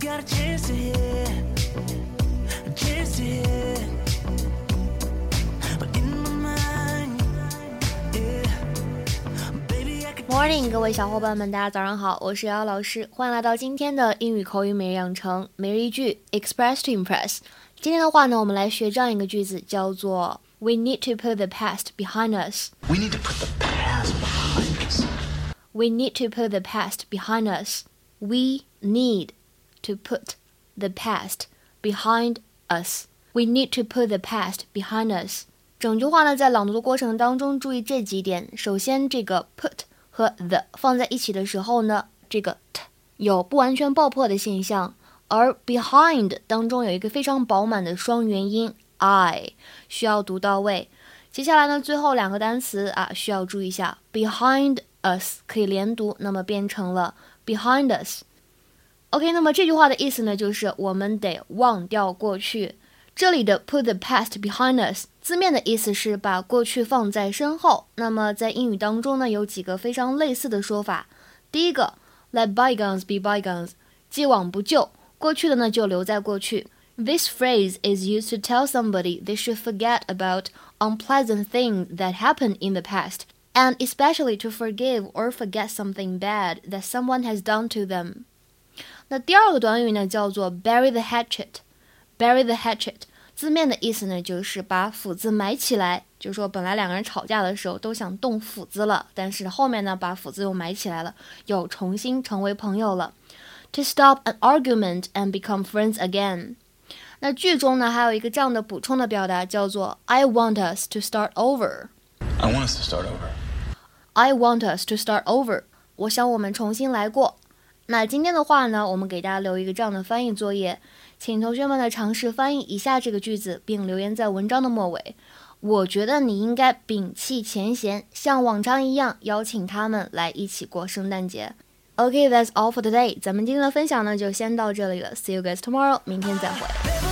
got a chance to hear, a chance to hear. But in my mind, yeah, baby, I could. Morning，各位小伙伴们，大家早上好，我是瑶瑶老师，欢迎来到今天的英语口语每日养成每日一句 Express to Impress。今天的话呢，我们来学这样一个句子，叫做 We need to put the past behind us。 We need to put the past behind us. We need to put the past behind us. We need to put the past behind us. We need to put the past behind us. 整句话呢，在朗读的过程当中，注意这几点。首先，这个 put 和 the 放在一起的时候呢，这个 t 有不完全爆破的现象，而 behind 当中有一个非常饱满的双元音 i，需要读到位。接下来呢，最后两个单词啊，需要注意一下，behind us 可以连读，那么变成了 behind us。OK，那么这句话的意思呢，就是我们得忘掉过去。这里的 put the past behind us 字面的意思是把过去放在身后。那么在英语当中呢，有几个非常类似的说法。第一个，let bygones be bygones，既往不咎，过去的呢就留在过去。This phrase is used to tell somebody they should forget about unpleasant things that happened in the past, and especially to forgive or forget something bad that someone has done to them. 那第二个短语呢，叫做 bury the hatchet。bury the hatchet 字面的意思呢，就是把斧子埋起来。就是说，本来两个人吵架的时候都想动斧子了，但是后面呢，把斧子又埋起来了，又重新成为朋友了。To stop an argument and become friends again。那句中呢，还有一个这样的补充的表达，叫做 I want us to start over。I want us to start over. I want us to start over。我想我们重新来过。那今天的话呢，我们给大家留一个这样的翻译作业，请同学们来尝试翻译以下这个句子，并留言在文章的末尾。我觉得你应该摒弃前嫌，像往常一样邀请他们来一起过圣诞节。OK，that's、all for today。咱们今天的分享呢就先到这里了，See you guys tomorrow，明天再会。